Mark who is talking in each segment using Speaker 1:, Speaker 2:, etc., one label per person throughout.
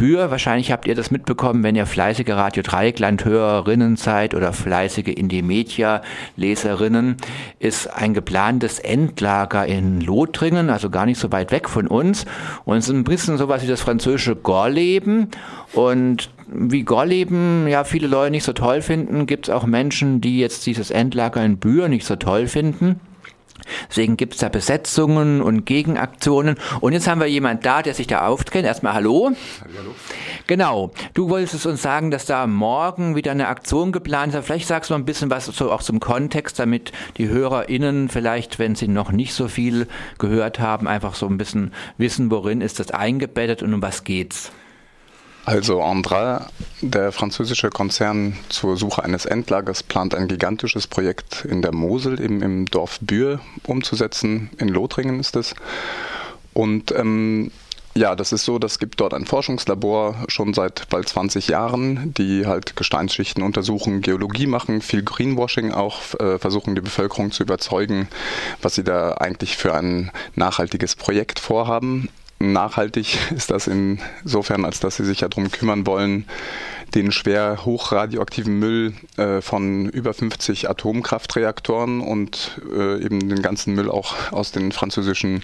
Speaker 1: Bühr. Wahrscheinlich habt ihr das mitbekommen, wenn ihr fleißige Radio Dreieckland-Hörerinnen seid oder fleißige Indie-Media-Leserinnen, ist ein geplantes Endlager in Lothringen, also gar nicht so weit weg von uns. Und es ist ein bisschen sowas wie das französische Gorleben. Und wie Gorleben ja viele Leute nicht so toll finden, gibt es auch Menschen, die jetzt dieses Endlager in Bühr nicht so toll finden. Deswegen gibt es da Besetzungen und Gegenaktionen. Und jetzt haben wir jemand da, der sich da aufkennt. Erstmal hallo. Hallo. Genau. Du wolltest uns sagen, dass da morgen wieder eine Aktion geplant ist. Vielleicht sagst du noch ein bisschen was so auch zum Kontext, damit die HörerInnen vielleicht, wenn sie noch nicht so viel gehört haben, einfach so ein bisschen wissen, worin ist das eingebettet und um was geht's.
Speaker 2: Also Andra, der französische Konzern zur Suche eines Endlagers, plant ein gigantisches Projekt in der Mosel, eben im Dorf Bühr, umzusetzen. In Lothringen ist es. Und ähm, ja, das ist so, das gibt dort ein Forschungslabor schon seit bald 20 Jahren, die halt Gesteinsschichten untersuchen, Geologie machen, viel Greenwashing auch, äh, versuchen die Bevölkerung zu überzeugen, was sie da eigentlich für ein nachhaltiges Projekt vorhaben. Nachhaltig ist das insofern, als dass sie sich ja darum kümmern wollen, den schwer hochradioaktiven Müll äh, von über 50 Atomkraftreaktoren und äh, eben den ganzen Müll auch aus den französischen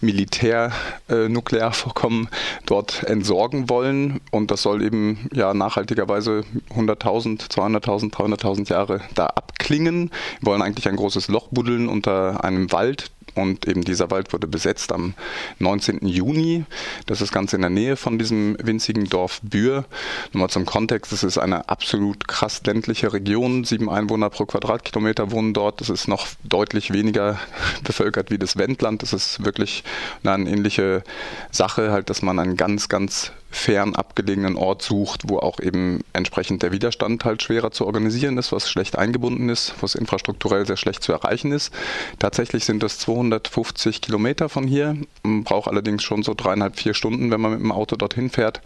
Speaker 2: Militärnuklearvorkommen äh, dort entsorgen wollen. Und das soll eben ja nachhaltigerweise 100.000, 200.000, 300.000 Jahre da abklingen. Wir wollen eigentlich ein großes Loch buddeln unter einem Wald, und eben dieser Wald wurde besetzt am 19. Juni. Das ist ganz in der Nähe von diesem winzigen Dorf Bühr. Nochmal zum Kontext, es ist eine absolut krass ländliche Region. Sieben Einwohner pro Quadratkilometer wohnen dort. Das ist noch deutlich weniger bevölkert wie das Wendland. Das ist wirklich eine ähnliche Sache, halt, dass man einen ganz, ganz fern abgelegenen Ort sucht, wo auch eben entsprechend der Widerstand halt schwerer zu organisieren ist, was schlecht eingebunden ist, was infrastrukturell sehr schlecht zu erreichen ist. Tatsächlich sind das 250 Kilometer von hier, man braucht allerdings schon so dreieinhalb, vier Stunden, wenn man mit dem Auto dorthin fährt.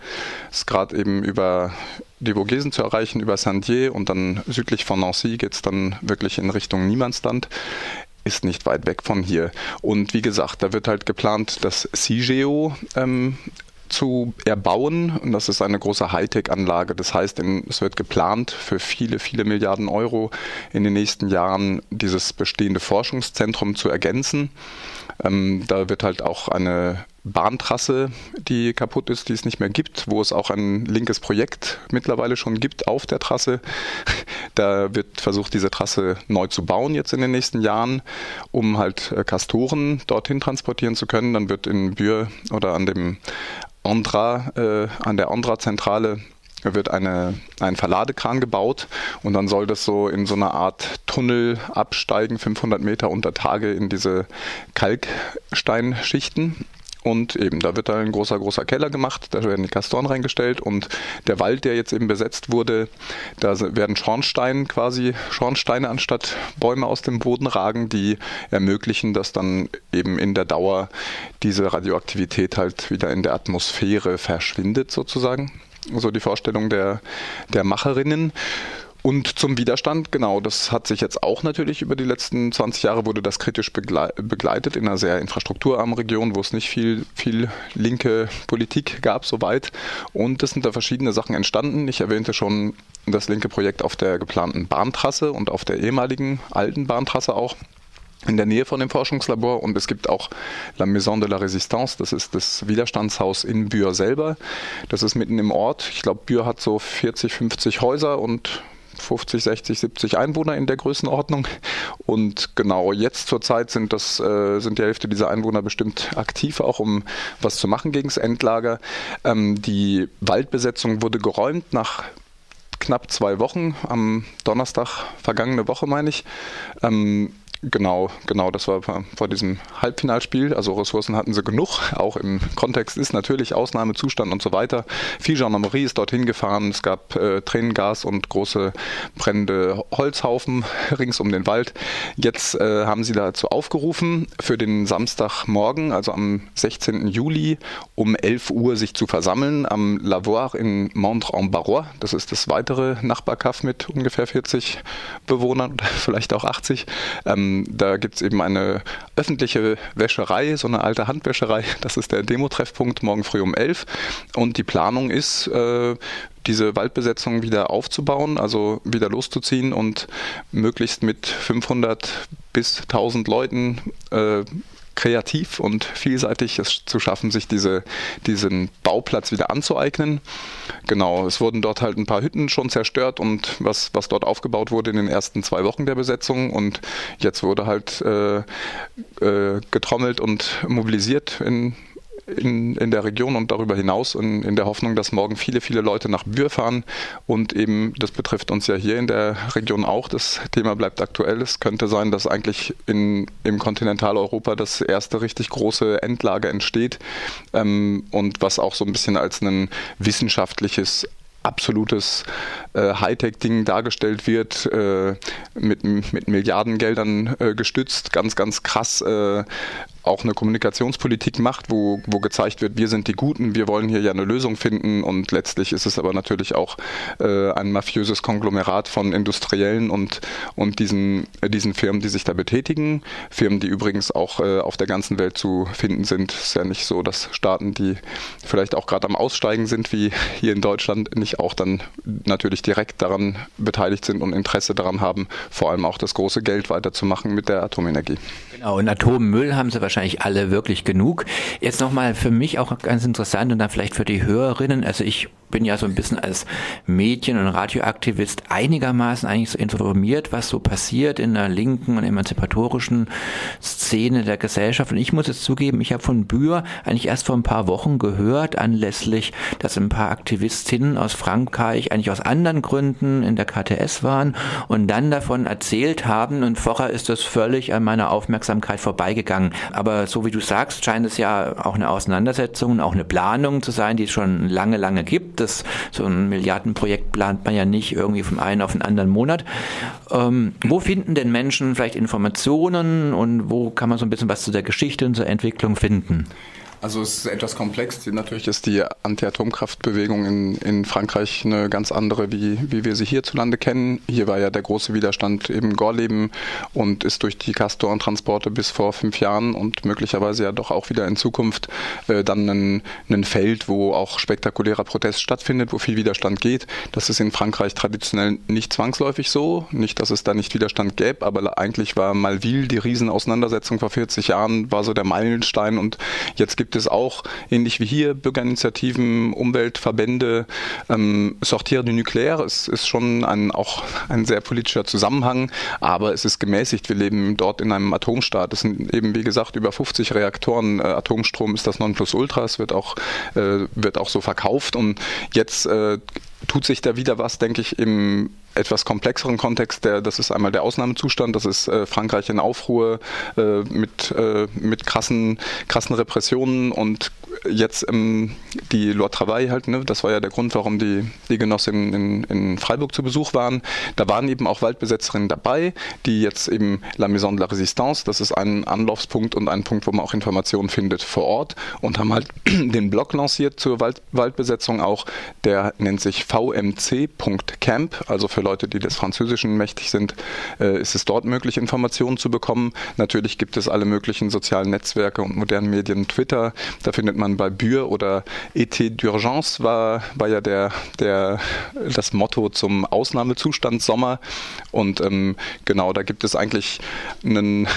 Speaker 2: Ist gerade eben über die Vogesen zu erreichen, über Saint-Dié und dann südlich von Nancy geht es dann wirklich in Richtung Niemandsland ist nicht weit weg von hier. Und wie gesagt, da wird halt geplant, das CIGEO ähm, zu erbauen. Und das ist eine große Hightech-Anlage. Das heißt, es wird geplant, für viele, viele Milliarden Euro in den nächsten Jahren dieses bestehende Forschungszentrum zu ergänzen. Ähm, da wird halt auch eine Bahntrasse, die kaputt ist, die es nicht mehr gibt, wo es auch ein linkes Projekt mittlerweile schon gibt auf der Trasse. Da wird versucht, diese Trasse neu zu bauen jetzt in den nächsten Jahren, um halt äh, Kastoren dorthin transportieren zu können. Dann wird in Bühr oder an dem Andra, äh, an der Andra-Zentrale wird eine, ein Verladekran gebaut und dann soll das so in so einer Art Tunnel absteigen, 500 Meter unter Tage in diese Kalksteinschichten. Und eben, da wird da ein großer, großer Keller gemacht, da werden die Kastoren reingestellt und der Wald, der jetzt eben besetzt wurde, da werden Schornsteine quasi, Schornsteine anstatt Bäume aus dem Boden ragen, die ermöglichen, dass dann eben in der Dauer diese Radioaktivität halt wieder in der Atmosphäre verschwindet sozusagen. So die Vorstellung der, der Macherinnen. Und zum Widerstand, genau, das hat sich jetzt auch natürlich über die letzten 20 Jahre wurde das kritisch begleitet in einer sehr infrastrukturarmen Region, wo es nicht viel, viel linke Politik gab soweit. Und es sind da verschiedene Sachen entstanden. Ich erwähnte schon das linke Projekt auf der geplanten Bahntrasse und auf der ehemaligen alten Bahntrasse auch in der Nähe von dem Forschungslabor und es gibt auch La Maison de la Résistance, das ist das Widerstandshaus in Bühr selber. Das ist mitten im Ort. Ich glaube, Bühr hat so 40, 50 Häuser und 50, 60, 70 Einwohner in der Größenordnung. Und genau jetzt zurzeit sind das äh, sind die Hälfte dieser Einwohner bestimmt aktiv, auch um was zu machen gegen das Endlager. Ähm, die Waldbesetzung wurde geräumt nach knapp zwei Wochen, am Donnerstag vergangene Woche meine ich. Ähm, Genau, genau, das war vor diesem Halbfinalspiel. Also Ressourcen hatten sie genug. Auch im Kontext ist natürlich Ausnahmezustand und so weiter. Viel Gendarmerie ist dorthin gefahren. Es gab äh, Tränengas und große brennende Holzhaufen rings um den Wald. Jetzt äh, haben sie dazu aufgerufen, für den Samstagmorgen, also am 16. Juli um 11 Uhr sich zu versammeln am Lavoir in Montre-en-Barrois. Das ist das weitere Nachbarkaff mit ungefähr 40 Bewohnern, vielleicht auch 80. Ähm, Da gibt es eben eine öffentliche Wäscherei, so eine alte Handwäscherei. Das ist der Demo-Treffpunkt morgen früh um 11. Und die Planung ist, äh, diese Waldbesetzung wieder aufzubauen, also wieder loszuziehen und möglichst mit 500 bis 1000 Leuten äh, kreativ und vielseitig es zu schaffen, sich diese, diesen Bauplatz wieder anzueignen. Genau, es wurden dort halt ein paar Hütten schon zerstört und was, was dort aufgebaut wurde in den ersten zwei Wochen der Besetzung und jetzt wurde halt äh, äh, getrommelt und mobilisiert in in, in der Region und darüber hinaus in, in der Hoffnung, dass morgen viele, viele Leute nach Bühr fahren. Und eben, das betrifft uns ja hier in der Region auch. Das Thema bleibt aktuell. Es könnte sein, dass eigentlich in, im Kontinentaleuropa das erste richtig große Endlager entsteht. Ähm, und was auch so ein bisschen als ein wissenschaftliches absolutes äh, Hightech-Ding dargestellt wird, äh, mit, mit Milliardengeldern äh, gestützt, ganz, ganz krass äh, auch eine Kommunikationspolitik macht, wo, wo gezeigt wird, wir sind die Guten, wir wollen hier ja eine Lösung finden und letztlich ist es aber natürlich auch äh, ein mafiöses Konglomerat von Industriellen und, und diesen, äh, diesen Firmen, die sich da betätigen. Firmen, die übrigens auch äh, auf der ganzen Welt zu finden sind. Es ist ja nicht so, dass Staaten, die vielleicht auch gerade am Aussteigen sind, wie hier in Deutschland, nicht auch dann natürlich direkt daran beteiligt sind und Interesse daran haben, vor allem auch das große Geld weiterzumachen mit der Atomenergie.
Speaker 1: Genau, und Atommüll haben sie wahrscheinlich alle wirklich genug. Jetzt nochmal für mich auch ganz interessant und dann vielleicht für die Hörerinnen. Also ich bin ja so ein bisschen als Medien- und Radioaktivist einigermaßen eigentlich so informiert, was so passiert in der linken und emanzipatorischen Szene der Gesellschaft. Und ich muss jetzt zugeben, ich habe von Bühr eigentlich erst vor ein paar Wochen gehört, anlässlich, dass ein paar Aktivistinnen aus Frankreich eigentlich aus anderen Gründen in der KTS waren und dann davon erzählt haben. Und vorher ist das völlig an meiner Aufmerksamkeit vorbeigegangen. Aber so wie du sagst, scheint es ja auch eine Auseinandersetzung, auch eine Planung zu sein, die es schon lange, lange gibt das, so ein Milliardenprojekt plant man ja nicht irgendwie vom einen auf den anderen Monat. Ähm, wo finden denn Menschen vielleicht Informationen und wo kann man so ein bisschen was zu der Geschichte und zur Entwicklung finden?
Speaker 2: Also es ist etwas komplex. Natürlich ist die Anti-Atomkraftbewegung in, in Frankreich eine ganz andere, wie, wie wir sie hierzulande kennen. Hier war ja der große Widerstand eben Gorleben und ist durch die Castor-Transporte bis vor fünf Jahren und möglicherweise ja doch auch wieder in Zukunft äh, dann ein, ein Feld, wo auch spektakulärer Protest stattfindet, wo viel Widerstand geht. Das ist in Frankreich traditionell nicht zwangsläufig so. Nicht, dass es da nicht Widerstand gäbe, aber eigentlich war Malville, die Riesenauseinandersetzung vor 40 Jahren, war so der Meilenstein und jetzt gibt gibt es auch, ähnlich wie hier, Bürgerinitiativen, Umweltverbände. Ähm, Sortir du Nucléaire ist, ist schon ein, auch ein sehr politischer Zusammenhang, aber es ist gemäßigt. Wir leben dort in einem Atomstaat. Es sind eben, wie gesagt, über 50 Reaktoren. Äh, Atomstrom ist das Nonplusultra. Es wird auch, äh, wird auch so verkauft. Und jetzt äh, tut sich da wieder was, denke ich, im etwas komplexeren Kontext, der, das ist einmal der Ausnahmezustand, das ist äh, Frankreich in Aufruhr äh, mit, äh, mit krassen, krassen Repressionen und jetzt ähm, die Loi Travail halt, ne, das war ja der Grund, warum die, die Genossinnen in, in Freiburg zu Besuch waren. Da waren eben auch Waldbesetzerinnen dabei, die jetzt eben La Maison de la Résistance, das ist ein Anlaufspunkt und ein Punkt, wo man auch Informationen findet vor Ort und haben halt den Blog lanciert zur Wald, Waldbesetzung auch, der nennt sich vmc.camp, also für Leute, die des Französischen mächtig sind, äh, ist es dort möglich, Informationen zu bekommen. Natürlich gibt es alle möglichen sozialen Netzwerke und modernen Medien, Twitter, da findet man bei Bühr oder Été d'urgence war, war ja der, der, das Motto zum Ausnahmezustand Sommer und ähm, genau, da gibt es eigentlich einen,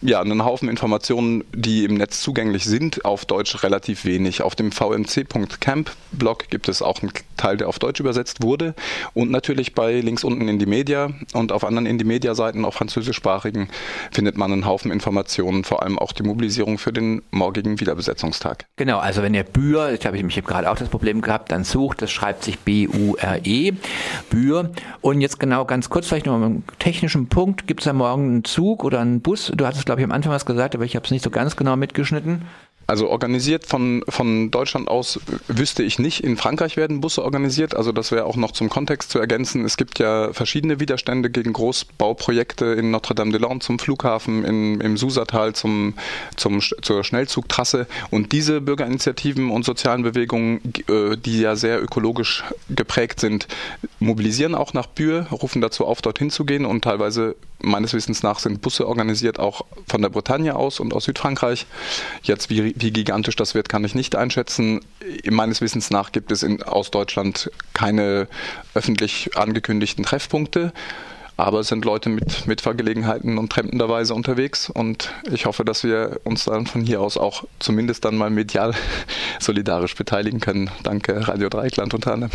Speaker 2: ja, einen Haufen Informationen, die im Netz zugänglich sind, auf Deutsch relativ wenig. Auf dem vmc.camp Blog gibt es auch einen Teil, der auf Deutsch übersetzt wurde und natürlich bei links unten in die Media und auf anderen in die Media-Seiten, auf französischsprachigen, findet man einen Haufen Informationen, vor allem auch die Mobilisierung für den morgigen Wiederbesetzungstag.
Speaker 1: Genau, also wenn ihr Bühr, ich habe ich mich gerade auch das Problem gehabt, dann sucht, das schreibt sich B-U-R-E, Bühr. Und jetzt genau ganz kurz vielleicht noch einen technischen Punkt, gibt es da morgen einen Zug oder einen Bus? Du hattest, glaube ich, am Anfang was gesagt, aber ich habe es nicht so ganz genau mitgeschnitten.
Speaker 2: Also organisiert von, von Deutschland aus wüsste ich nicht. In Frankreich werden Busse organisiert. Also das wäre auch noch zum Kontext zu ergänzen. Es gibt ja verschiedene Widerstände gegen Großbauprojekte in Notre-Dame-de-Lande zum Flughafen, in, im Susatal zum, zum, zur Schnellzugtrasse. Und diese Bürgerinitiativen und sozialen Bewegungen, äh, die ja sehr ökologisch geprägt sind, mobilisieren auch nach Bühr, rufen dazu auf, dorthin zu gehen und teilweise meines Wissens nach sind Busse organisiert, auch von der Bretagne aus und aus Südfrankreich. Jetzt, wie, wie gigantisch das wird, kann ich nicht einschätzen. Meines Wissens nach gibt es in, aus Deutschland keine öffentlich angekündigten Treffpunkte. Aber es sind Leute mit Mitfahrgelegenheiten und trempenderweise unterwegs und ich hoffe, dass wir uns dann von hier aus auch zumindest dann mal medial solidarisch beteiligen können. Danke Radio Dreieckland unter anderem.